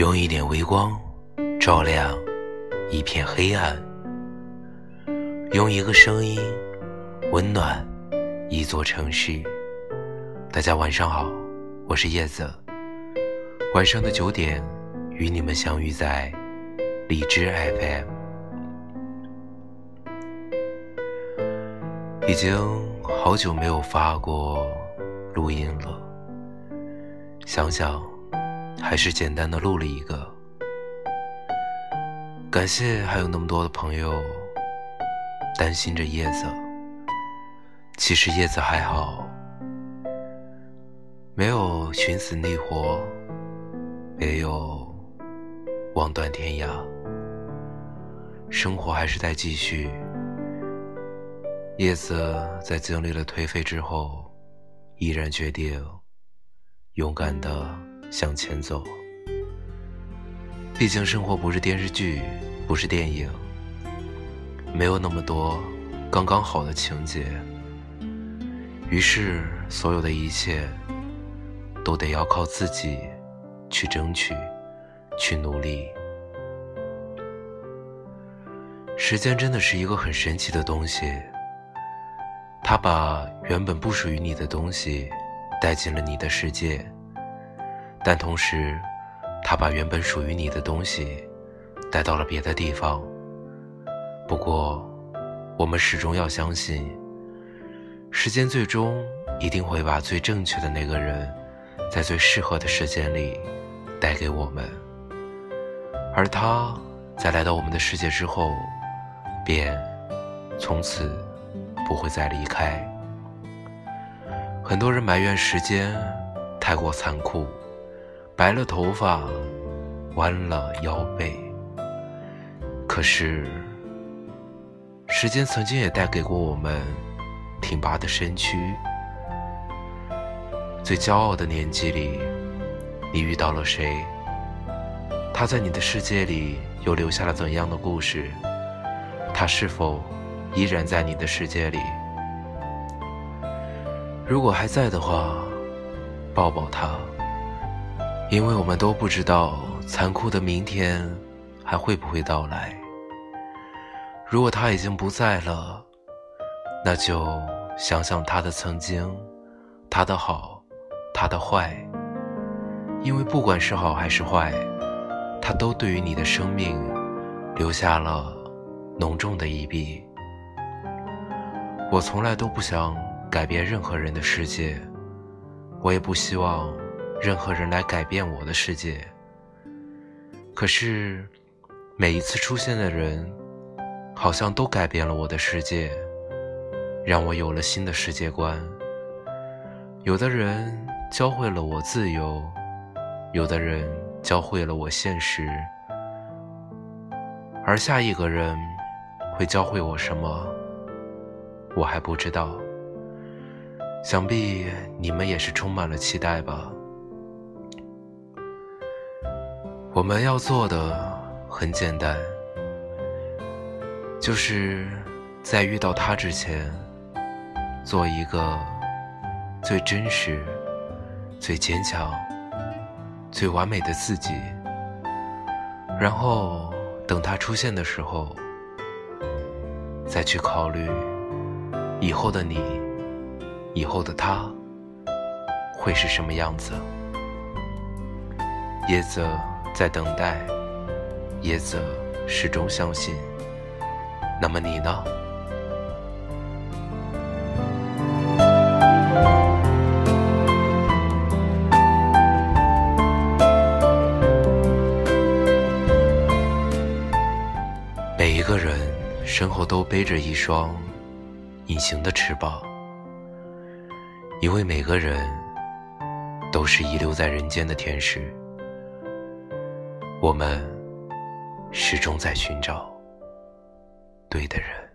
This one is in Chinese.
用一点微光照亮一片黑暗，用一个声音温暖一座城市。大家晚上好，我是叶子。晚上的九点，与你们相遇在荔枝 FM。已经好久没有发过录音了，想想。还是简单的录了一个，感谢还有那么多的朋友担心着叶子。其实叶子还好，没有寻死觅活，没有望断天涯，生活还是在继续。叶子在经历了颓废之后，依然决定勇敢的。向前走，毕竟生活不是电视剧，不是电影，没有那么多刚刚好的情节。于是，所有的一切都得要靠自己去争取，去努力。时间真的是一个很神奇的东西，它把原本不属于你的东西带进了你的世界。但同时，他把原本属于你的东西带到了别的地方。不过，我们始终要相信，时间最终一定会把最正确的那个人，在最适合的时间里带给我们。而他在来到我们的世界之后，便从此不会再离开。很多人埋怨时间太过残酷。白了头发，弯了腰背。可是，时间曾经也带给过我们挺拔的身躯。最骄傲的年纪里，你遇到了谁？他在你的世界里又留下了怎样的故事？他是否依然在你的世界里？如果还在的话，抱抱他。因为我们都不知道残酷的明天还会不会到来。如果他已经不在了，那就想想他的曾经，他的好，他的坏。因为不管是好还是坏，他都对于你的生命留下了浓重的一笔。我从来都不想改变任何人的世界，我也不希望。任何人来改变我的世界，可是每一次出现的人，好像都改变了我的世界，让我有了新的世界观。有的人教会了我自由，有的人教会了我现实，而下一个人会教会我什么，我还不知道。想必你们也是充满了期待吧。我们要做的很简单，就是在遇到他之前，做一个最真实、最坚强、最完美的自己。然后等他出现的时候，再去考虑以后的你、以后的他会是什么样子。叶子。在等待，叶子始终相信。那么你呢？每一个人身后都背着一双隐形的翅膀，因为每个人都是遗留在人间的天使。我们始终在寻找对的人。